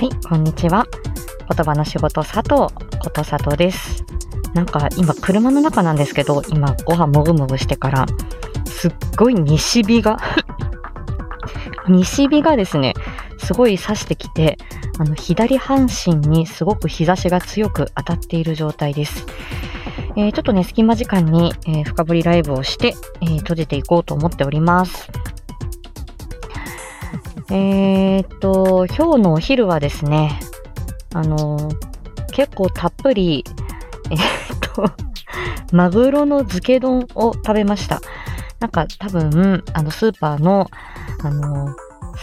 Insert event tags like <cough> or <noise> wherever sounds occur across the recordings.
はい、こんにちは。言葉の仕事佐藤こと佐藤です。なんか今車の中なんですけど、今ご飯もぐもぐしてから、すっごい西日が、<laughs> 西日がですね、すごい差してきて、あの左半身にすごく日差しが強く当たっている状態です。えーちょっとね、隙間時間に、えー深掘りライブをして、えー閉じていこうと思っております。えーっと、今日のお昼はですね、あの結構たっぷり、えーっと、<laughs> マグロの漬け丼を食べました。なんか多分、あの、スーパーの、あの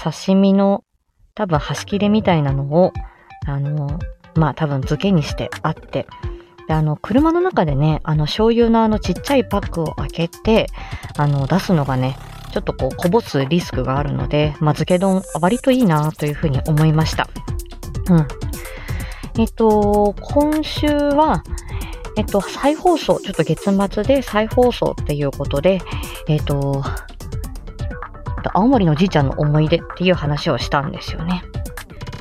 刺身の多分端切れみたいなのを、あのまあ多分漬けにしてあって、で、あの、車の中でね、あの、醤油のあのちっちゃいパックを開けて、あの、出すのがね、ちょっとこう、こぼすリスクがあるので、まあ、漬け丼、割といいなというふうに思いました。うん。えっと、今週は、えっと、再放送、ちょっと月末で再放送っていうことで、えっと、青森のじいちゃんの思い出っていう話をしたんですよね。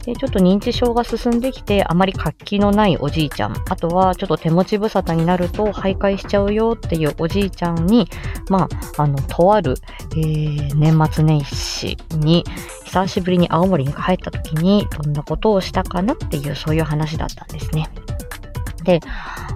で、ちょっと認知症が進んできて、あまり活気のないおじいちゃん、あとはちょっと手持ち無沙汰になると徘徊しちゃうよっていうおじいちゃんに、まあ、あの、とある、えー年末年始に、久しぶりに青森に帰った時に、どんなことをしたかなっていう、そういう話だったんですね。で、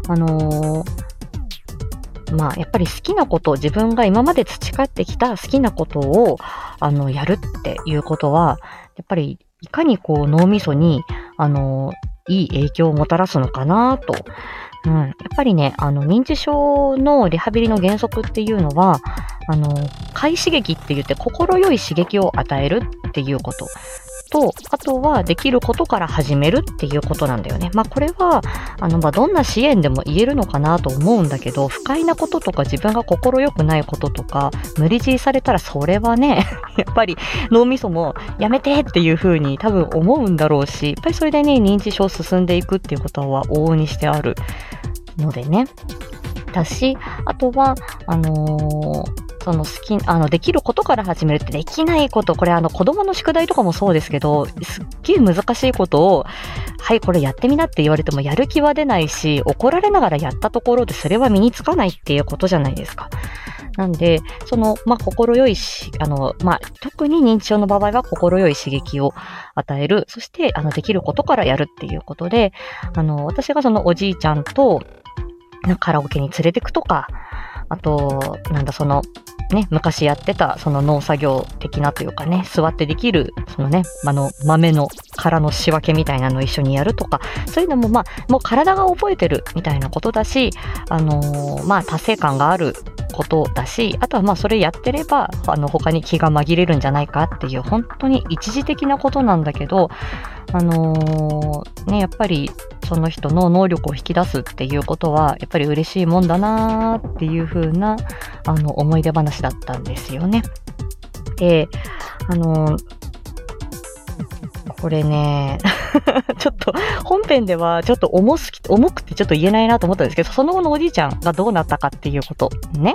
あのーまあ、やっぱり好きなことを、自分が今まで培ってきた好きなことを、あの、やるっていうことは、やっぱり、いかにこう、脳みそに、あのいい影響をもたらすのかなと。うん。やっぱりね、あの、認知症のリハビリの原則っていうのは、あの、快刺激って言って心よい刺激を与えるっていうこと。と、あとはできることから始めるっていうことなんだよね。まあこれは、あの、まあどんな支援でも言えるのかなと思うんだけど、不快なこととか自分が心よくないこととか、無理強いされたらそれはね、<laughs> やっぱり脳みそもやめてっていう風に多分思うんだろうし、やっぱりそれでね、認知症進んでいくっていうことは往々にしてあるのでね。だし、あとは、あのーその好き、あの、できることから始めるってできないこと、これあの子供の宿題とかもそうですけど、すっげえ難しいことを、はい、これやってみなって言われてもやる気は出ないし、怒られながらやったところでそれは身につかないっていうことじゃないですか。なんで、その、まあ、心よいし、あの、まあ、特に認知症の場合は心よい刺激を与える。そして、あの、できることからやるっていうことで、あの、私がそのおじいちゃんと、カラオケに連れてくとか、あと、なんだ、その、ね、昔やってた、その農作業的なというかね、座ってできる、そのね、あの、豆の殻の仕分けみたいなのを一緒にやるとか、そういうのも、まあ、もう体が覚えてるみたいなことだし、あのーまあ、達成感があることだし、あとはまあ、それやってれば、あの、他に気が紛れるんじゃないかっていう、本当に一時的なことなんだけど、あのーね、やっぱり、その人の能力を引き出すっていうことは、やっぱり嬉しいもんだなーっていう風な、あの、思い出話だったんですよね。で、あのーこれね、<laughs> ちょっと本編ではちょっと重すぎ、重くてちょっと言えないなと思ったんですけど、その後のおじいちゃんがどうなったかっていうことね。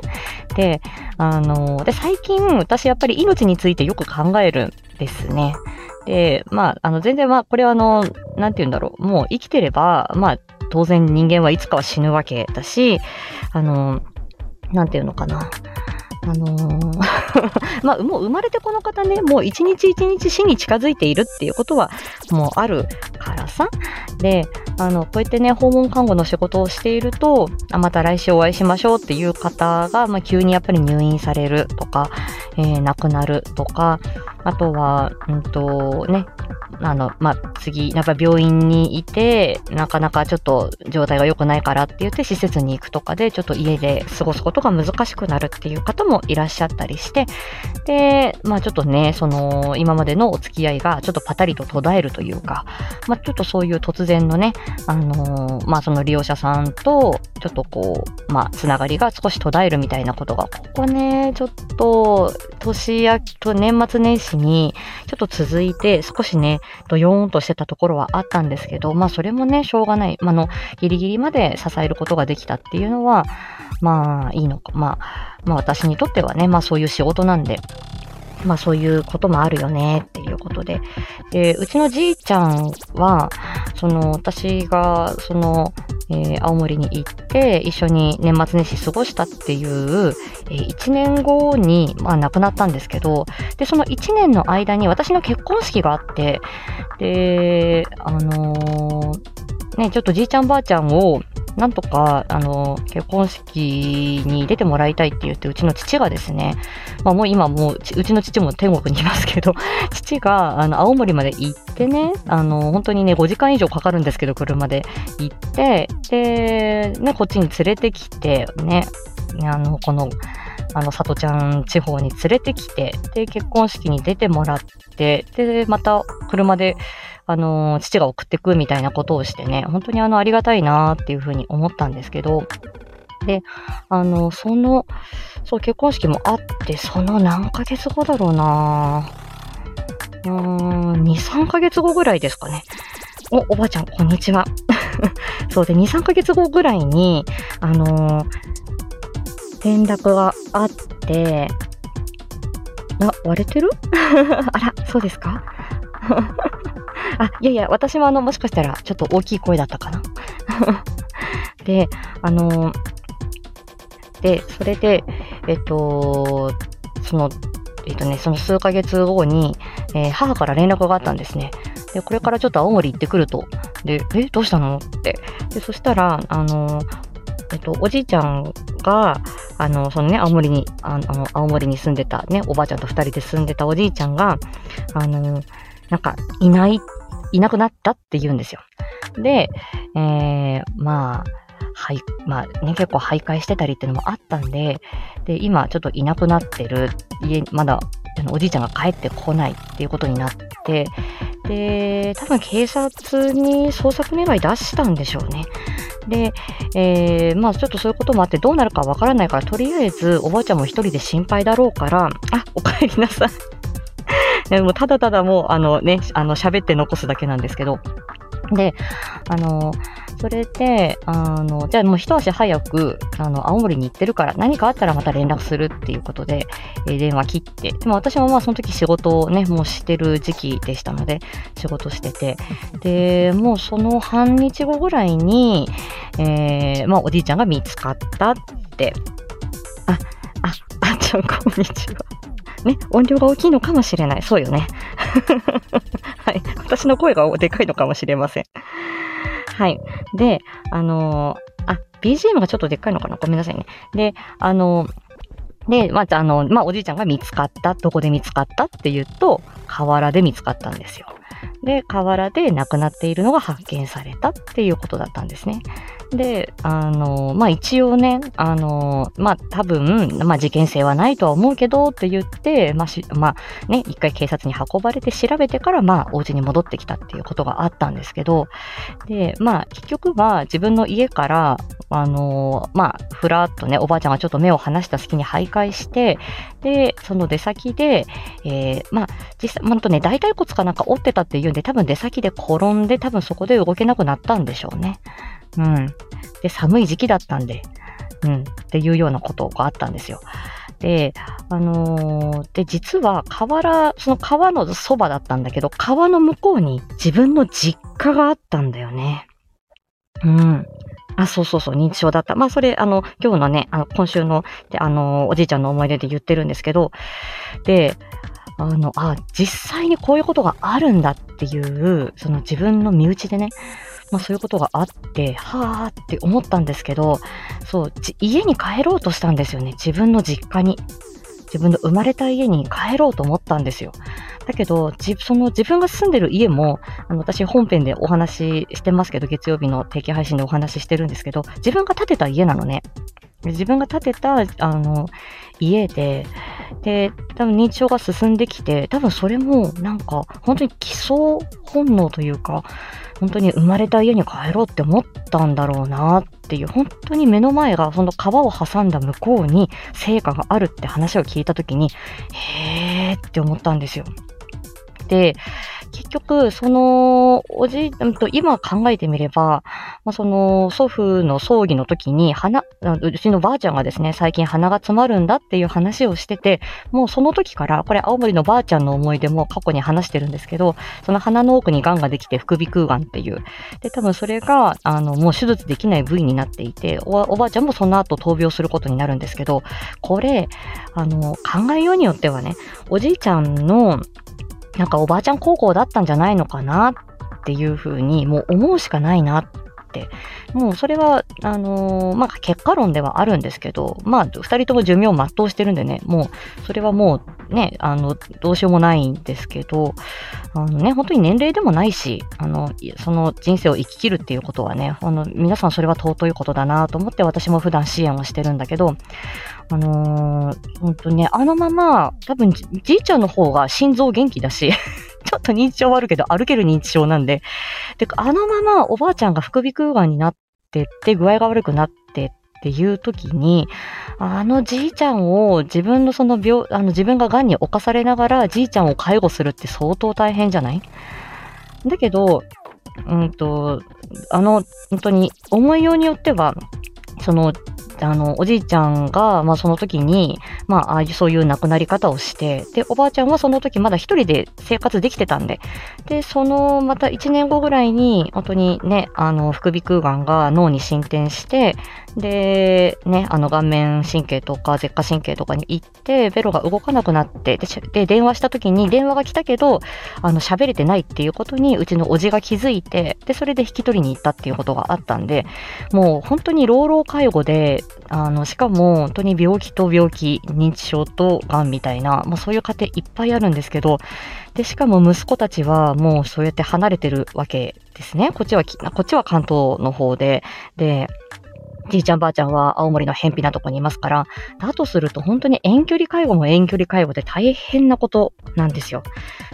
で、あの、で、最近私やっぱり命についてよく考えるんですね。で、まあ、あの、全然まあ、これはあの、なんて言うんだろう。もう生きてれば、まあ、当然人間はいつかは死ぬわけだし、あの、なんていうのかな。あのー <laughs> まあ、もう生まれてこの方ね、もう一日一日死に近づいているっていうことはもうあるからさ。で、あの、こうやってね、訪問看護の仕事をしていると、あまた来週お会いしましょうっていう方が、まあ、急にやっぱり入院されるとか、えー亡くなるとか、あとは、うんと、ね、あの、まあ、次、やっぱ病院にいて、なかなかちょっと状態が良くないからって言って施設に行くとかで、ちょっと家で過ごすことが難しくなるっていう方もいらっしゃったりして、で、まあちょっとね、その、今までのお付き合いがちょっとパタリと途絶えるというか、まあちょっとそういう突然のね、あのーまあその利用者さんと、ちょっとこう、まあつながりが少し途絶えるみたいなことが、ここね、ちょっと、年明けと年末年始に、ちょっと続いて、少しね、ドヨーンとしてたところはあったんですけど、まあそれもね、しょうがない。まあの、ギリギリまで支えることができたっていうのは、まあいいのか。まあ、まあ私にとってはね、まあそういう仕事なんで、まあそういうこともあるよねっていうことで。で、うちのじいちゃんは、その私がその、えー、青森に行って一緒に年末年始過ごしたっていう、えー、1年後に、まあ、亡くなったんですけど、で、その1年の間に私の結婚式があって、で、あのー、ね、ちょっとじいちゃんばあちゃんをなんとか、あの、結婚式に出てもらいたいって言って、うちの父がですね、まあもう今もう、うちの父も天国にいますけど、<laughs> 父が、あの、青森まで行ってね、あの、本当にね、5時間以上かかるんですけど、車で行って、で、ね、こっちに連れてきて、ね、あの、この、あの、里ちゃん地方に連れてきて、で、結婚式に出てもらって、で、また車で、あの、父が送ってくみたいなことをしてね、本当にあの、ありがたいなっていうふうに思ったんですけど、で、あの、その、そう、結婚式もあって、その何ヶ月後だろうなうーん、2、3ヶ月後ぐらいですかね。お、おばあちゃん、こんにちは。<laughs> そうで、2、3ヶ月後ぐらいに、あのー、連絡があって、あ、割れてる？<laughs> あら、そうですか？あ、いやいや、私もあの、もしかしたらちょっと大きい声だったかな。<laughs> で、あの、で、それで、えっと、その、えっとね、その数ヶ月後に、えー、母から連絡があったんですね。で、これからちょっと青森行ってくると。で、え、どうしたの？って。で、そしたら、あの、えっと、おじいちゃんが、あの、そのね、青森に、あの、青森に住んでたね、おばあちゃんと二人で住んでたおじいちゃんが、あの、なんか、いないいなくなったって言うんですよ。で、えー、まあ、はい、まあね、結構徘徊してたりっていうのもあったんで、で、今ちょっといなくなってる、家、まだ、おじいちゃんが帰ってこないっていうことになって、で、多分警察に捜索願い出したんでしょうね。で、えー、まあちょっとそういうこともあってどうなるかわからないから、とりあえずおばあちゃんも一人で心配だろうから、あ、お帰りなさいでもただただもう、あのね、あの、喋って残すだけなんですけど、で、あの、それで、あの、じゃあもう一足早く、あの、青森に行ってるから、何かあったらまた連絡するっていうことで、えー、電話切って、でも私もまあその時仕事をね、もうしてる時期でしたので、仕事してて、で、もうその半日後ぐらいに、えー、まあおじいちゃんが見つかったって、あ、あ、あっちゃんこんにちは。ね、音量が大きいのかもしれない。そうよね。<laughs> はい。私の声がでかいのかもしれません。はい。で、あのー、あ、BGM がちょっとでっかいのかな？ごめんなさいね。で、あのー、で、まずあの、まあ、おじいちゃんが見つかった、どこで見つかった？って言うと、河原で見つかったんですよ。で、河原で亡くなっているのが発見されたっていうことだったんですね。で、あの、まあ、一応ね、あの、まあ、多分、まあ、事件性はないとは思うけどって言って、まあ、し、まあ、ね、一回警察に運ばれて調べてから、まあ、お家に戻ってきたっていうことがあったんですけど、で、まあ、結局は自分の家から、あの、まあ、ふらっとね、おばあちゃんがちょっと目を離した隙に徘徊して、で、その出先で、えー、まあ、実際、ほんとね、大腿骨かなんか折ってたってっていうんで、多分出先で転んで、多分そこで動けなくなったんでしょうね。うん。で、寒い時期だったんで、うん、っていうようなことがあったんですよ。で、あのー、で、実は河原、その川のそばだったんだけど、川の向こうに自分の実家があったんだよね。うん。あ、そうそうそう、認知症だった。まあ、それ、あの、今日のね、あの、今週の、あの、おじいちゃんの思い出で言ってるんですけど、で、あの、あ、実際にこういうことがあるんだっっていう、その自分の身内でね、まあそういうことがあって、はぁって思ったんですけど、そう、家に帰ろうとしたんですよね。自分の実家に。自分の生まれた家に帰ろうと思ったんですよ。だけど、その自分が住んでる家も、あの、私本編でお話ししてますけど、月曜日の定期配信でお話ししてるんですけど、自分が建てた家なのね。自分が建てた、あの、家で、で、多分認知症が進んできて、多分それもなんか、本当に基礎本能というか、本当に生まれた家に帰ろうって思ったんだろうなっていう、本当に目の前がその川を挟んだ向こうに成果があるって話を聞いた時に、へーって思ったんですよ。で、結局、その、おじい、と今考えてみれば、まあ、その、祖父の葬儀の時に、鼻、うちのばあちゃんがですね、最近鼻が詰まるんだっていう話をしてて、もうその時から、これ青森のばあちゃんの思い出も過去に話してるんですけど、その鼻の奥に癌ができて副鼻腔癌っていう。で、多分それが、あの、もう手術できない部位になっていて、おばあちゃんもその後闘病することになるんですけど、これ、あの、考えようによってはね、おじいちゃんの、なんかおばあちゃん高校だったんじゃないのかなっていうふうに、もう思うしかないなっ、もうそれは、あのー、まあ、結果論ではあるんですけど、まあ、二人とも寿命を全うしてるんでね、もう、それはもうね、あの、どうしようもないんですけど、あのね、本当に年齢でもないし、あの、その人生を生き切るっていうことはね、あの、皆さんそれは尊いことだなと思って私も普段支援をしてるんだけど、あのー、本当ね、あのまま、多分じいちゃんの方が心臓元気だし、ちょっと認知症はあるけど、歩ける認知症なんで、で、あのままおばあちゃんが副鼻腔癌になってって、具合が悪くなってっていう時に、あのじいちゃんを自分のその病、あの自分が癌に侵されながらじいちゃんを介護するって相当大変じゃない？だけど、うんと、あの、本当に思いようによっては、そのあの、おじいちゃんが、まあその時に、まあああいうそういう亡くなり方をして、で、おばあちゃんはその時まだ一人で生活できてたんで、で、そのまた1年後ぐらいに、本当にね、あの、副鼻腔癌が脳に進展して、で、ね、あの顔面神経とか舌下神経とかに行って、ベロが動かなくなって、で、で電話した時に電話が来たけど、あの、喋れてないっていうことに、うちのおじが気づいて、で、それで引き取りに行ったっていうことがあったんで、もう本当に老老介護で、あの、しかも本当に病気と病気、認知症と癌みたいな、もうそういう家庭いっぱいあるんですけど、で、しかも息子たちはもうそうやって離れてるわけですね。こっちは、こっちは関東の方で、で、じいちゃんばあちゃんは青森の偏僻なとこにいますから、だとすると本当に遠距離介護も遠距離介護で大変なことなんですよ。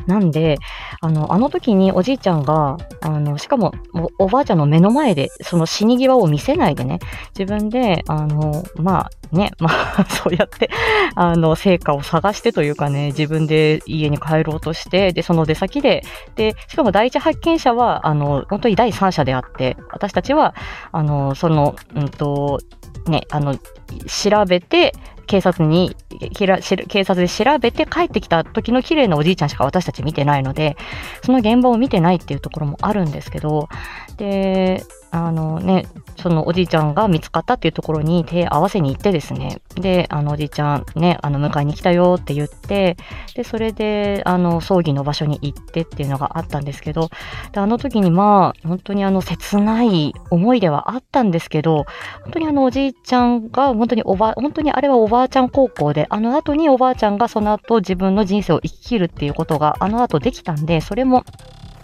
なんで、あの、あの時におじいちゃんが、あの、しかもおばあちゃんの目の前で、その死に際を見せないでね、自分で、あの、まあね、まあ、<laughs> そうやって、あの、成果を探してというかね、自分で家に帰ろうとして、で、その出先で、で、しかも第一発見者は、あの、本当に第三者であって、私たちは、あの、その、うんと、ね、あの、調べて、警察にひらし、警察で調べて帰ってきた時の綺麗なおじいちゃんしか私たち見てないので、その現場を見てないっていうところもあるんですけど、で、あのね、そのおじいちゃんが見つかったっていうところに手合わせに行ってですね、で、あのおじいちゃんね、あの迎えに来たよって言って、で、それで、あの、葬儀の場所に行ってっていうのがあったんですけど、で、あの時にまあ、本当にあの、切ない思いではあったんですけど、本当にあのおじいちゃんが、本当におば、本当にあれはおばあちゃん高校で、あの後におばあちゃんがその後自分の人生を生き切るっていうことが、あの後できたんで、それも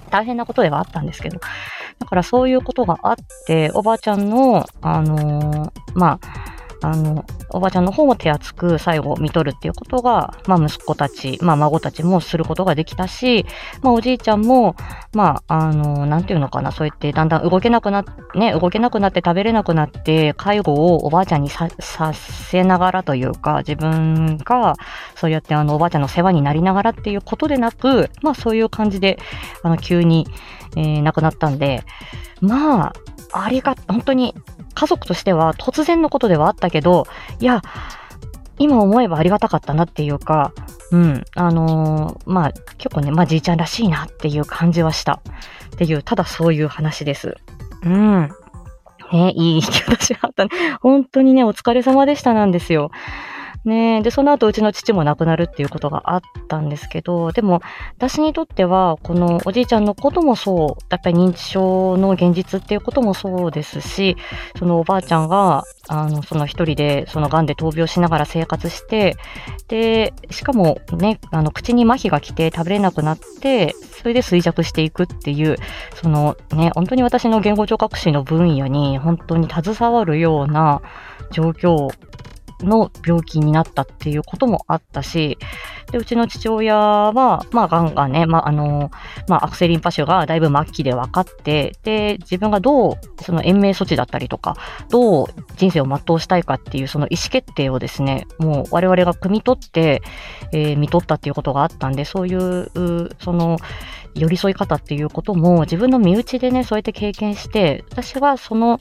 大変なことではあったんですけど、だからそういうことがあって、おばあちゃんの、あのー、まあ、あの、おばあちゃんの方も手厚く最後見とるっていうことが、まあ息子たち、まあ孫たちもすることができたし、まあおじいちゃんも、まあ、あの、なんていうのかな、そうやってだんだん動けなくなって、ね、動けなくなって食べれなくなって、介護をおばあちゃんにさ、せながらというか、自分が、そうやってあの、おばあちゃんの世話になりながらっていうことでなく、まあそういう感じで、あの、急に、えー、亡くなったんで、まあ、ありが、本当に家族としては突然のことではあったけど、いや、今思えばありがたかったなっていうか、うん、あのー、まあ、結構ね、まあ、じいちゃんらしいなっていう感じはした。っていう、ただそういう話です。うん。ね、いい引き渡しがあったね。本当にね、お疲れ様でしたなんですよ。ね。で、その後うちの父も亡くなるっていうことがあったんですけど、でも、私にとっては、このおじいちゃんのこともそう、やっぱり認知症の現実っていうこともそうですし、そのおばあちゃんが、あの、その一人で、その癌で闘病しながら生活して、で、しかもね、あの、口に麻痺が来て食べれなくなって、それで衰弱していくっていう、そのね、本当に私の言語聴覚士の分野に本当に携わるような状況の病気になったっていうこともあったし、で、うちの父親は、まあ、がんがね、まあ、あの、まあ、アクセリンパ種がだいぶ末期で分かって、で、自分がどう、その延命措置だったりとか、どう人生を全うしたいかっていう、その意思決定をですね、もう我々が汲み取って、えー、見取ったっていうことがあったんで、そういう、その、寄り添い方っていうことも自分の身内でね、そうやって経験して、私はその、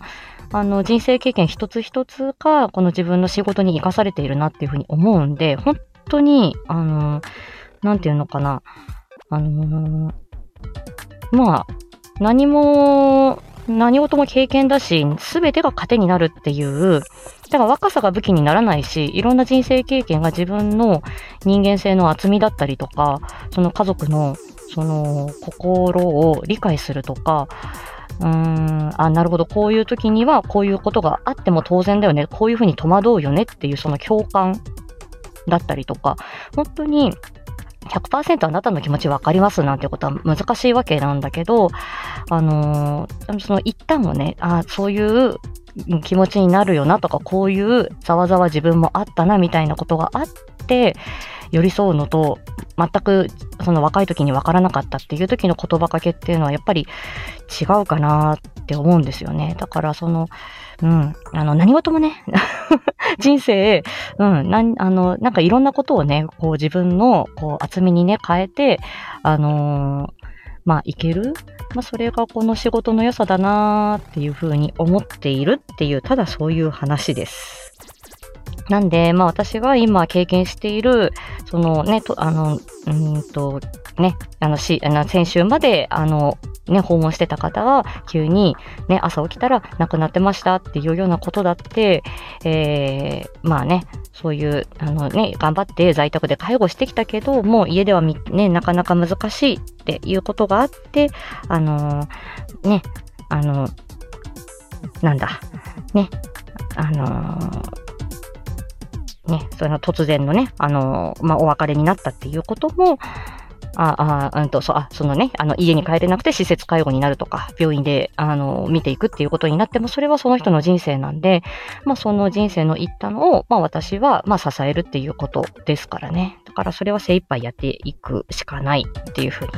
あの、人生経験一つ一つが、この自分の仕事に活かされているなっていうふうに思うんで、本当に、あの、なんていうのかな、あのまあ、何も、何事も経験だし、すべてが糧になるっていう、だから若さが武器にならないし、いろんな人生経験が自分の人間性の厚みだったりとか、その家族のその心を理解するとか、うーん、あ、なるほど、こういう時にはこういうことがあっても当然だよね、こういうふうに戸惑うよねっていうその共感だったりとか、本当に100%あなたの気持ち分かりますなんてことは難しいわけなんだけど、あのー、その一旦をね、あそういう気持ちになるよなとか、こういうざわざわ自分もあったなみたいなことがあって、寄り添うのと、全くその若い時に分からなかったっていう時の言葉かけっていうのはやっぱり違うかなって思うんですよね。だからその、うん、あの何事もね、<laughs> 人生、うん、なん、あの、なんかいろんなことをね、こう自分のこう厚みにね、変えて、あのー、まあ、いけるまあ、それがこの仕事の良さだなーっていうふうに思っているっていう、ただそういう話です。なんで、まあ私が今経験している、そのね、とあの、うんと、ね、あの、し、あの、先週まで、あの、ね、訪問してた方が、急に、ね、朝起きたら亡くなってましたっていうようなことだって、えー、まあね、そういう、あのね、頑張って在宅で介護してきたけど、もう家ではね、なかなか難しいっていうことがあって、あのー、ね、あのなんだ、ね、あのね、その突然のね、あのまあ、お別れになったっていうことも、あ、あ、うんと、そあ、そのね、あの、家に帰れなくて施設介護になるとか、病院で、あの、見ていくっていうことになっても、それはその人の人生なんで、まあ、その人生の一端を、まあ、私は、まあ、支えるっていうことですからね。だから、それは精一杯やっていくしかないっていうふうに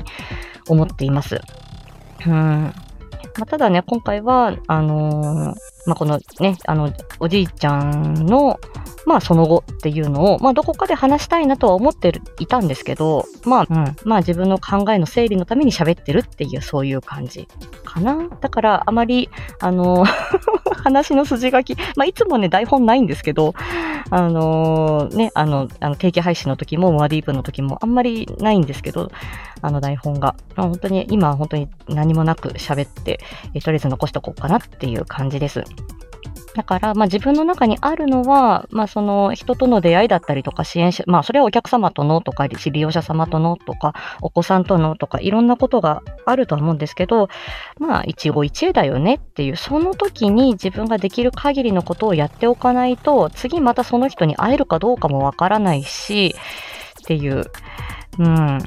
思っています。うん。まあ、ただね、今回は、あのー、まあ、このね、あの、おじいちゃんの、まあその後っていうのを、まあどこかで話したいなとは思っていたんですけど、まあ、うん、まあ自分の考えの整理のために喋ってるっていうそういう感じかな。だからあまり、あの、<laughs> 話の筋書き、まあいつもね台本ないんですけど、あのー、ね、あの、あの定期配信の時も、モアディープの時もあんまりないんですけど、あの台本が。まあ、本当に、今は本当に何もなく喋って、えとりあえず残しとこうかなっていう感じです。だから、まあ自分の中にあるのは、まあその人との出会いだったりとか支援者、まあそれはお客様とのとか、利用者様とのとか、お子さんとのとか、いろんなことがあるとは思うんですけど、まあ一期一会だよねっていう、その時に自分ができる限りのことをやっておかないと、次またその人に会えるかどうかもわからないし、っていう、うん。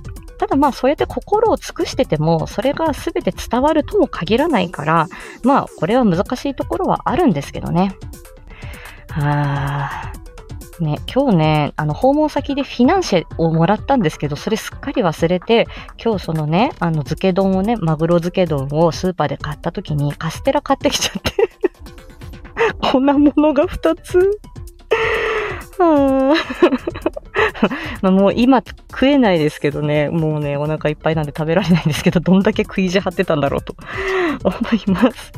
ただまあそうやって心を尽くしてても、それが全て伝わるとも限らないから、まあこれは難しいところはあるんですけどね。はあ。ね、今日ね、あの、訪問先でフィナンシェをもらったんですけど、それすっかり忘れて、今日そのね、あの、漬け丼をね、マグロ漬け丼をスーパーで買った時にカステラ買ってきちゃって <laughs> こんなものが2つは <laughs> まあもう今食えないですけどね、もうね、お腹いっぱいなんで食べられないんですけど、<laughs> どんだけ食い地張ってたんだろうと <laughs> 思います。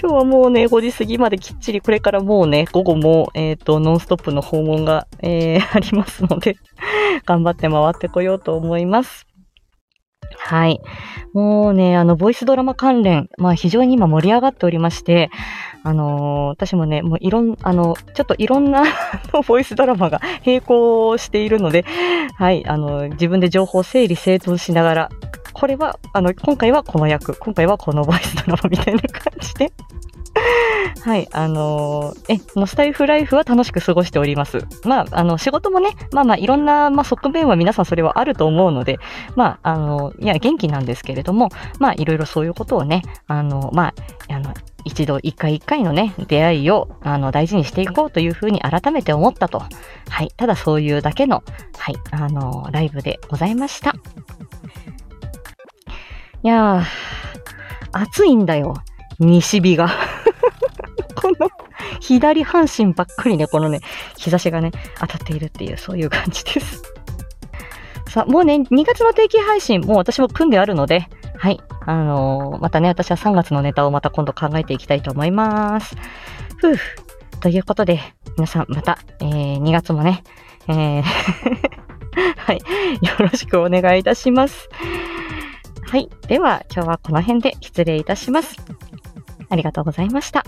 今日はもうね、5時過ぎまできっちり、これからもうね、午後も、えっ、ー、と、ノンストップの訪問が、えー、ありますので、頑張って回ってこようと思います。はい。もうね、あの、ボイスドラマ関連、まあ非常に今盛り上がっておりまして、あのー、私もね、もういろん、あの、ちょっといろんなボイスドラマが並行しているので、はい、あの、自分で情報整理整頓しながら、これは、あの、今回はこの役、今回はこのボイスドラマみたいな感じで <laughs> はい、あのー、え、のスタイフライフは楽しく過ごしております。まあ、あの、仕事もね、まあまあ、いろんな、まあ、側面は皆さんそれはあると思うので、まあ、あの、いや、元気なんですけれども、まあ、いろいろそういうことをね、あの、まあ、あの、一度、一回一回のね、出会いを、あの、大事にしていこうというふうに改めて思ったと。はい、ただそういうだけの、はい、あの、ライブでございました。いやー、暑いんだよ。西日が。<laughs> この左半身ばっかりね、このね、日差しがね、当たっているっていう、そういう感じです。さあ、もうね、2月の定期配信、もう私も組んであるので、はい。あのー、またね、私は3月のネタをまた今度考えていきたいと思います。ふう。ということで、皆さんまた、えー、2月もね、えー <laughs> はい。よろしくお願いいたします。はい。では、今日はこの辺で失礼いたします。ありがとうございました。